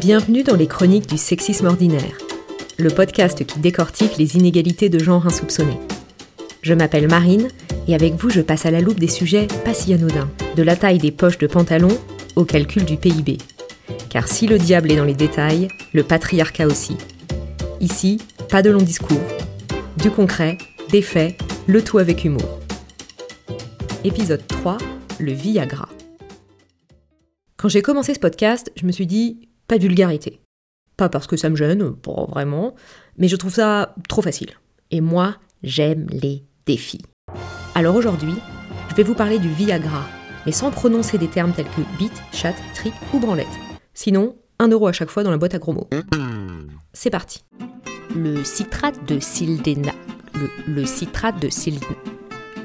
Bienvenue dans les chroniques du sexisme ordinaire, le podcast qui décortique les inégalités de genre insoupçonnées. Je m'appelle Marine et avec vous je passe à la loupe des sujets pas si anodins, de la taille des poches de pantalon au calcul du PIB. Car si le diable est dans les détails, le patriarcat aussi. Ici, pas de long discours. Du concret, des faits, le tout avec humour. Épisode 3, le Viagra. Quand j'ai commencé ce podcast, je me suis dit, pas de vulgarité. Pas parce que ça me gêne, pas vraiment, mais je trouve ça trop facile. Et moi, j'aime les défis. Alors aujourd'hui, je vais vous parler du Viagra, mais sans prononcer des termes tels que bite, chat, trick ou branlette. Sinon, un euro à chaque fois dans la boîte à gros mots. C'est parti. Le citrate de sildéna... Le, le citrate de sil...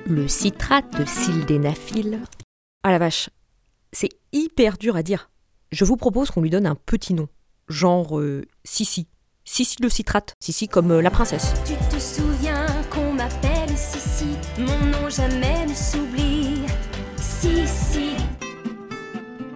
Le citrate de sildénaphile... Ah la vache, c'est hyper dur à dire. Je vous propose qu'on lui donne un petit nom. Genre euh, Sissi. Sissi le citrate. Sissi comme euh, la princesse. Tu te souviens qu'on m'appelle Sissi, mon nom jamais ne s'oublie. Sissi.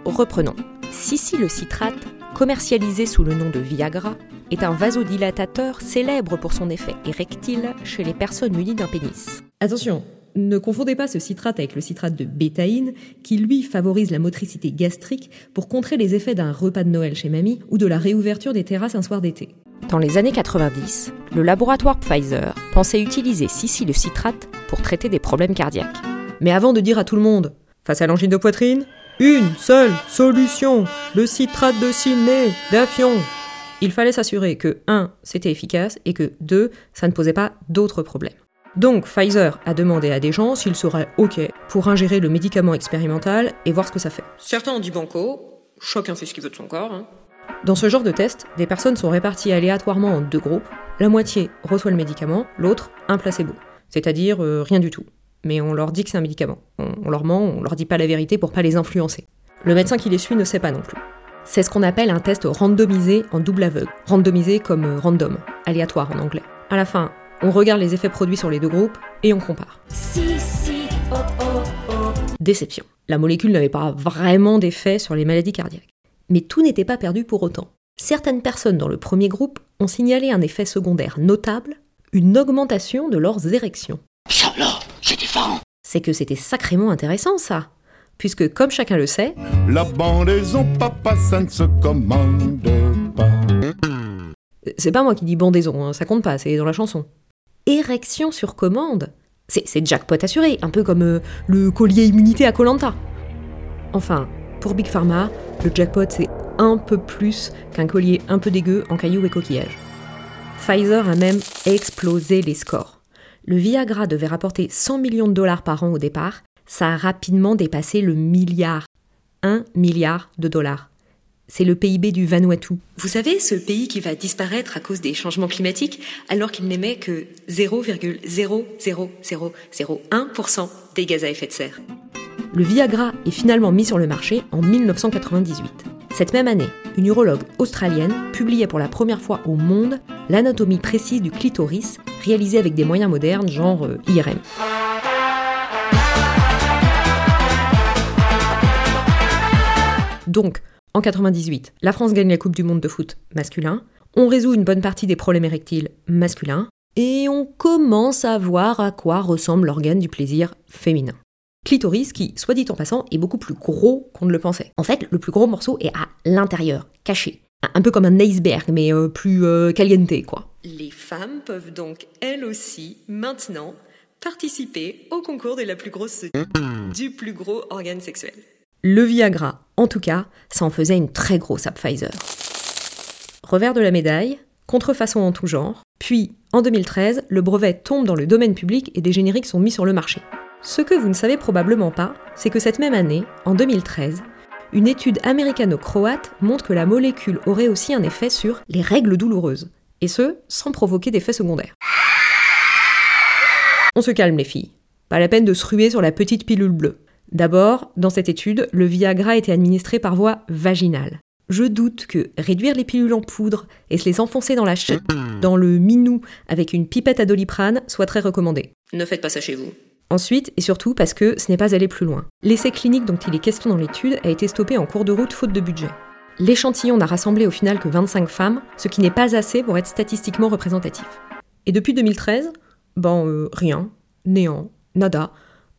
Reprenons. Sissi le citrate, commercialisé sous le nom de Viagra, est un vasodilatateur célèbre pour son effet érectile chez les personnes munies d'un pénis. Attention, ne confondez pas ce citrate avec le citrate de bétaïne, qui lui favorise la motricité gastrique pour contrer les effets d'un repas de Noël chez mamie ou de la réouverture des terrasses un soir d'été. Dans les années 90, le laboratoire Pfizer pensait utiliser Sissi le citrate pour traiter des problèmes cardiaques. Mais avant de dire à tout le monde, face à l'angine de poitrine, une seule solution, le citrate de ciné, d'afion. Il fallait s'assurer que 1. c'était efficace et que 2. ça ne posait pas d'autres problèmes. Donc Pfizer a demandé à des gens s'ils seraient OK pour ingérer le médicament expérimental et voir ce que ça fait. Certains ont dit banco, chacun fait ce qu'il veut de son corps. hein. Dans ce genre de test, des personnes sont réparties aléatoirement en deux groupes. La moitié reçoit le médicament, l'autre un placebo, c'est-à-dire euh, rien du tout. Mais on leur dit que c'est un médicament. On, on leur ment, on leur dit pas la vérité pour pas les influencer. Le médecin qui les suit ne sait pas non plus. C'est ce qu'on appelle un test randomisé en double aveugle. Randomisé comme euh, random, aléatoire en anglais. À la fin, on regarde les effets produits sur les deux groupes et on compare. Oh oh oh. Déception. La molécule n'avait pas vraiment d'effet sur les maladies cardiaques. Mais tout n'était pas perdu pour autant. Certaines personnes dans le premier groupe ont signalé un effet secondaire notable, une augmentation de leurs érections. Ça là, c'est que c'était sacrément intéressant ça. Puisque, comme chacun le sait, La bandaison, papa, ça ne se commande pas. c'est pas moi qui dis bandaison, hein, ça compte pas, c'est dans la chanson. Érection sur commande C'est jackpot assuré, un peu comme euh, le collier immunité à Colanta. Enfin, pour Big Pharma, le jackpot c'est un peu plus qu'un collier un peu dégueu en cailloux et coquillages. Pfizer a même explosé les scores. Le Viagra devait rapporter 100 millions de dollars par an au départ, ça a rapidement dépassé le milliard. 1 milliard de dollars. C'est le PIB du Vanuatu. Vous savez, ce pays qui va disparaître à cause des changements climatiques alors qu'il n'émet que 0,00001% des gaz à effet de serre. Le Viagra est finalement mis sur le marché en 1998. Cette même année, une urologue australienne publiait pour la première fois au monde l'anatomie précise du clitoris réalisée avec des moyens modernes genre euh, IRM. Donc, en 98, la France gagne la Coupe du Monde de foot masculin, on résout une bonne partie des problèmes érectiles masculins, et on commence à voir à quoi ressemble l'organe du plaisir féminin. Clitoris qui, soit dit en passant, est beaucoup plus gros qu'on ne le pensait. En fait, le plus gros morceau est à l'intérieur, caché. Un peu comme un iceberg, mais euh, plus euh, caliente, quoi. Les femmes peuvent donc, elles aussi, maintenant, participer au concours de la plus grosse du plus gros organe sexuel. Le Viagra, en tout cas, ça en faisait une très grosse à Pfizer. Revers de la médaille, contrefaçon en tout genre, Puis, en 2013, le brevet tombe dans le domaine public et des génériques sont mis sur le marché. Ce que vous ne savez probablement pas, c'est que cette même année, en 2013, une étude américano-croate montre que la molécule aurait aussi un effet sur les règles douloureuses, et ce, sans provoquer d'effets secondaires. On se calme les filles, pas la peine de se ruer sur la petite pilule bleue. D'abord, dans cette étude, le Viagra était administré par voie vaginale. Je doute que réduire les pilules en poudre et se les enfoncer dans la ch... dans le minou avec une pipette à doliprane soit très recommandé. Ne faites pas ça chez vous. Ensuite, et surtout parce que ce n'est pas aller plus loin. L'essai clinique dont il est question dans l'étude a été stoppé en cours de route faute de budget. L'échantillon n'a rassemblé au final que 25 femmes, ce qui n'est pas assez pour être statistiquement représentatif. Et depuis 2013, ben euh, rien, néant, nada,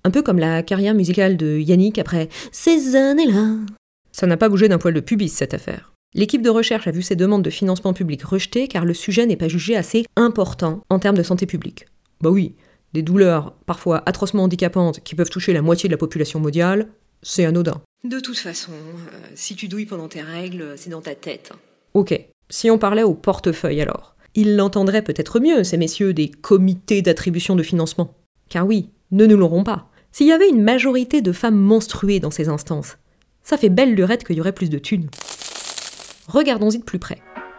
un peu comme la carrière musicale de Yannick après ces années-là. Ça n'a pas bougé d'un poil de pubis cette affaire. L'équipe de recherche a vu ces demandes de financement public rejetées car le sujet n'est pas jugé assez important en termes de santé publique. Bah oui, des douleurs parfois atrocement handicapantes qui peuvent toucher la moitié de la population mondiale, c'est anodin. De toute façon, euh, si tu douilles pendant tes règles, c'est dans ta tête. Ok, si on parlait au portefeuille alors Ils l'entendraient peut-être mieux, ces messieurs des comités d'attribution de financement. Car oui, ne nous l'aurons pas. S'il y avait une majorité de femmes menstruées dans ces instances, ça fait belle lurette qu'il y aurait plus de thunes. Regardons-y de plus près.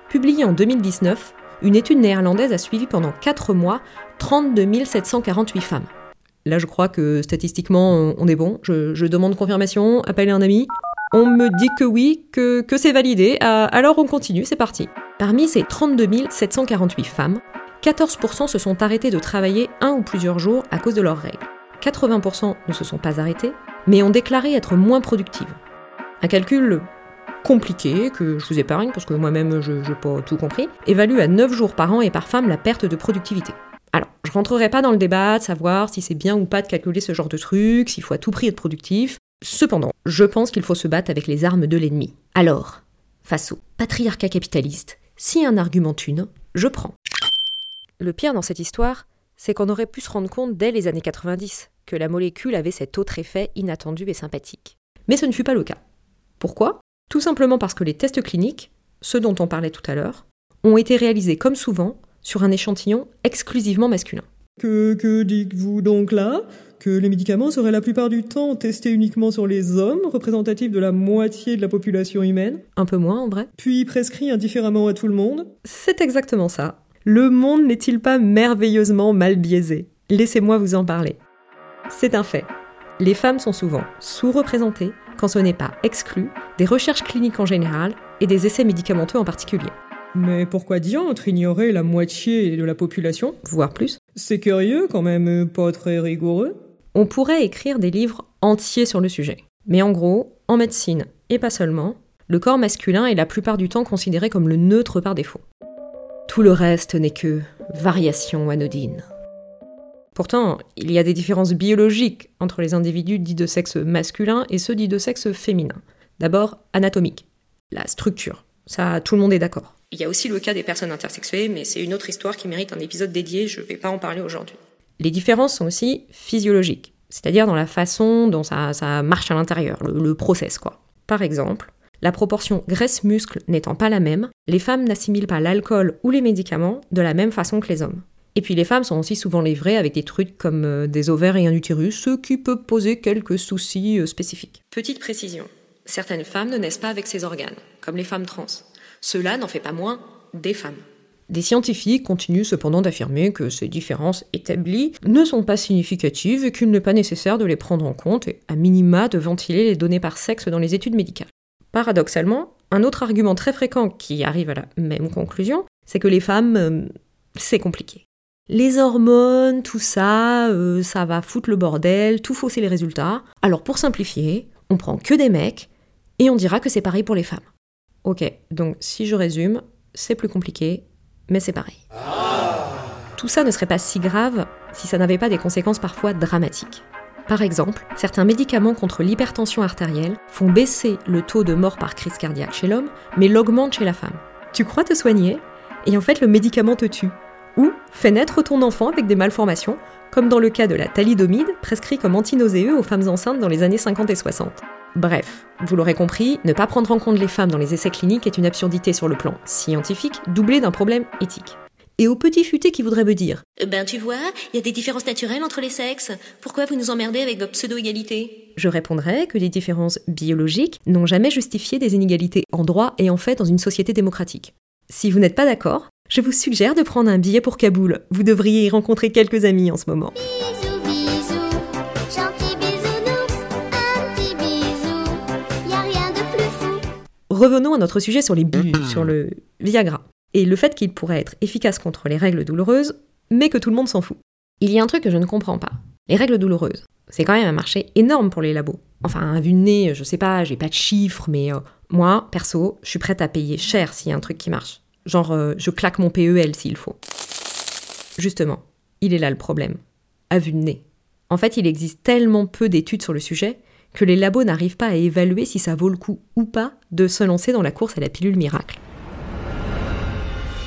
Publiée en 2019, une étude néerlandaise a suivi pendant 4 mois 32 748 femmes. Là, je crois que statistiquement, on est bon. Je, demande confirmation, appelez un ami. On me dit que oui, que, que c'est validé. Ah, alors on continue, c'est parti. Parmi ces 32 748 femmes, 14% se sont arrêtées de travailler un ou plusieurs jours à cause de leurs règles. 80% ne se sont pas arrêtées, mais ont déclaré être moins productives. Un calcul compliqué, que je vous épargne parce que moi-même je n'ai pas tout compris, évalue à 9 jours par an et par femme la perte de productivité. Alors, je rentrerai pas dans le débat de savoir si c'est bien ou pas de calculer ce genre de truc, s'il faut à tout prix être productif. Cependant, je pense qu'il faut se battre avec les armes de l'ennemi. Alors, face au patriarcat capitaliste, si un argument thune, je prends. Le pire dans cette histoire, c'est qu'on aurait pu se rendre compte dès les années 90 que la molécule avait cet autre effet inattendu et sympathique. Mais ce ne fut pas le cas. Pourquoi? Tout simplement parce que les tests cliniques, ceux dont on parlait tout à l'heure, ont été réalisés comme souvent sur un échantillon exclusivement masculin. Que, que dites-vous donc là? Que les médicaments seraient la plupart du temps testés uniquement sur les hommes, représentatifs de la moitié de la population humaine? Un peu moins en vrai. Puis prescrits indifféremment à tout le monde? C'est exactement ça. Le monde n'est-il pas merveilleusement mal biaisé? Laissez-moi vous en parler. C'est un fait. Les femmes sont souvent sous-représentées, quand ce n'est pas exclu, des recherches cliniques en général et des essais médicamenteux en particulier. Mais pourquoi diantre ignorer la moitié de la population? Voire plus. C'est curieux quand même, pas très rigoureux. On pourrait écrire des livres entiers sur le sujet. Mais en gros, en médecine, et pas seulement, le corps masculin est la plupart du temps considéré comme le neutre par défaut. Tout le reste n'est que variation anodine. Pourtant, il y a des différences biologiques entre les individus dits de sexe masculin et ceux dits de sexe féminin. D'abord, anatomique, la structure. Ça, tout le monde est d'accord. Il y a aussi le cas des personnes intersexuées, mais c'est une autre histoire qui mérite un épisode dédié, je ne vais pas en parler aujourd'hui. Les différences sont aussi physiologiques, c'est-à-dire dans la façon dont ça, marche à l'intérieur, le, le process quoi. Par exemple, la proportion graisse-muscle n'étant pas la même, les femmes n'assimilent pas l'alcool ou les médicaments de la même façon que les hommes. Et puis les femmes sont aussi souvent livrées avec des trucs comme euh, des ovaires et un utérus, ce qui peut poser quelques soucis euh, spécifiques. Petite précision, certaines femmes ne naissent pas avec ces organes, comme les femmes trans. Cela n'en fait pas moins des femmes. Des scientifiques continuent cependant d'affirmer que ces différences établies ne sont pas significatives et qu'il n'est pas nécessaire de les prendre en compte et à minima de ventiler les données par sexe dans les études médicales. Paradoxalement, un autre argument très fréquent qui arrive à la même conclusion, c'est que les femmes, euh, c'est compliqué. Les hormones, tout ça, euh, ça va foutre le bordel, tout fausser les résultats. Alors pour simplifier, on prend que des mecs et on dira que c'est pareil pour les femmes. Ok, donc si je résume, c'est plus compliqué, mais c'est pareil. Tout ça ne serait pas si grave si ça n'avait pas des conséquences parfois dramatiques. Par exemple, certains médicaments contre l'hypertension artérielle font baisser le taux de mort par crise cardiaque chez l'homme, mais l'augmentent chez la femme. Tu crois te soigner, et en fait le médicament te tue. Ou fait naître ton enfant avec des malformations, comme dans le cas de la thalidomide, prescrit comme antinauséeux aux femmes enceintes dans les années 50 et 60. Bref, vous l'aurez compris, ne pas prendre en compte les femmes dans les essais cliniques est une absurdité sur le plan scientifique, doublée d'un problème éthique. et aux petits futés qui voudraient me dire Ben tu vois, il y a des différences naturelles entre les sexes. Pourquoi vous nous emmerdez avec votre pseudo-égalité Je répondrai que les différences biologiques n'ont jamais justifié des inégalités en droit et en fait dans une société démocratique. Si vous n'êtes pas d'accord, je vous suggère de prendre un billet pour Kaboul. Vous devriez y rencontrer quelques amis en ce moment. Bisous, bisous, gentil bisounours, un petit bisou, y a rien de plus fou. Revenons à notre sujet sur les bulles, sur le Viagra, et le fait qu'il pourrait être efficace contre les règles douloureuses, mais que tout le monde s'en fout. Il y a un truc que je ne comprends pas. Les règles douloureuses, c'est quand même un marché énorme pour les labos. Enfin, à vue de nez, je sais pas, j'ai pas de chiffres, mais euh, moi, perso, je suis prête à payer cher s'il y a un truc qui marche. Genre, euh, je claque mon PEL s'il faut. Justement, il est là le problème. À vue de nez. En fait, il existe tellement peu d'études sur le sujet que les labos n'arrivent pas à évaluer si ça vaut le coup ou pas de se lancer dans la course à la pilule miracle.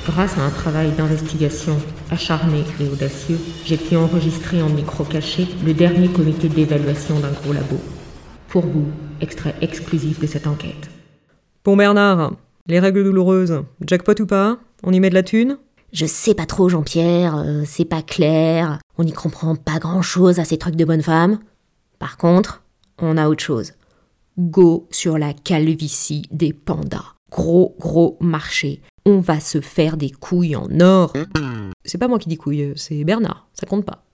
Grâce à un travail d'investigation acharné et audacieux, j'ai pu enregistrer en micro caché le dernier comité d'évaluation d'un gros labo. Pour vous, extrait exclusif de cette enquête. Bon Bernard, les règles douloureuses, jackpot ou pas On y met de la thune? Je sais pas trop, Jean-Pierre, euh, c'est pas clair, on n'y comprend pas grand-chose à ces trucs de bonne femme. Par contre, on a autre chose. Go sur la calvitie des pandas. Gros, gros marché. On va se faire des couilles en or. C'est pas moi qui dis couille, c'est Bernard, ça compte pas.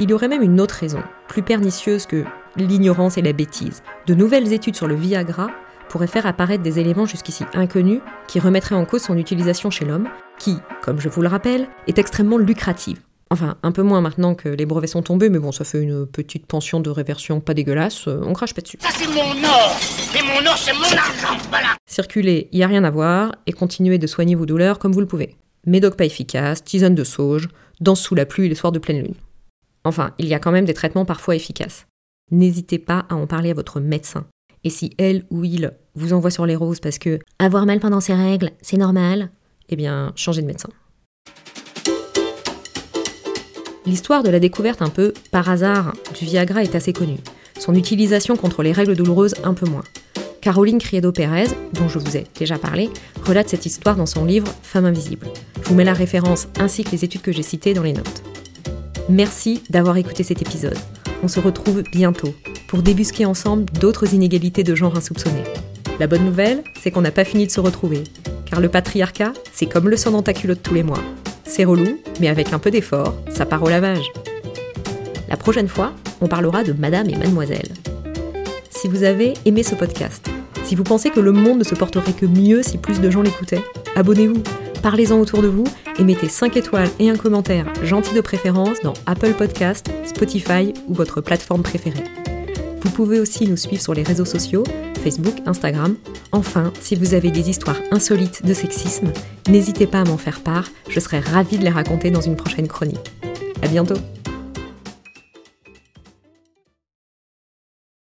Il y aurait même une autre raison, plus pernicieuse que l'ignorance et la bêtise. De nouvelles études sur le Viagra pourraient faire apparaître des éléments jusqu'ici inconnus qui remettraient en cause son utilisation chez l'homme, qui, comme je vous le rappelle, est extrêmement lucrative. Enfin, un peu moins maintenant que les brevets sont tombés, mais bon, ça fait une petite pension de réversion pas dégueulasse, euh, on crache pas dessus. Ça c'est mon or Et mon or c'est mon argent, voilà y a rien à voir, et continuez de soigner vos douleurs comme vous le pouvez. Médoc pas efficace, tisane de sauge, danse sous la pluie les soirs de pleine lune. Enfin, il y a quand même des traitements parfois efficaces. N'hésitez pas à en parler à votre médecin. Et si elle ou il vous envoie sur les roses parce que Avoir mal pendant ses règles, c'est normal. eh bien, changez de médecin. L'histoire de la découverte un peu par hasard du Viagra est assez connue. Son utilisation contre les règles douloureuses un peu moins. Caroline Criedo-Pérez, dont je vous ai déjà parlé, relate cette histoire dans son livre Femme invisible. Je vous mets la référence ainsi que les études que j'ai citées dans les notes. Merci d'avoir écouté cet épisode. On se retrouve bientôt pour débusquer ensemble d'autres inégalités de genre insoupçonnées. La bonne nouvelle, c'est qu'on n'a pas fini de se retrouver. Car le patriarcat, c'est comme le sang dans ta culotte tous les mois. C'est relou, mais avec un peu d'effort, ça part au lavage. La prochaine fois, on parlera de Madame et Mademoiselle. Si vous avez aimé ce podcast, si vous pensez que le monde ne se porterait que mieux si plus de gens l'écoutaient, abonnez-vous, parlez-en autour de vous et mettez 5 étoiles et un commentaire gentil de préférence dans Apple Podcast, Spotify ou votre plateforme préférée. Vous pouvez aussi nous suivre sur les réseaux sociaux, Facebook, Instagram. Enfin, si vous avez des histoires insolites de sexisme, n'hésitez pas à m'en faire part, je serai ravie de les raconter dans une prochaine chronique. À bientôt!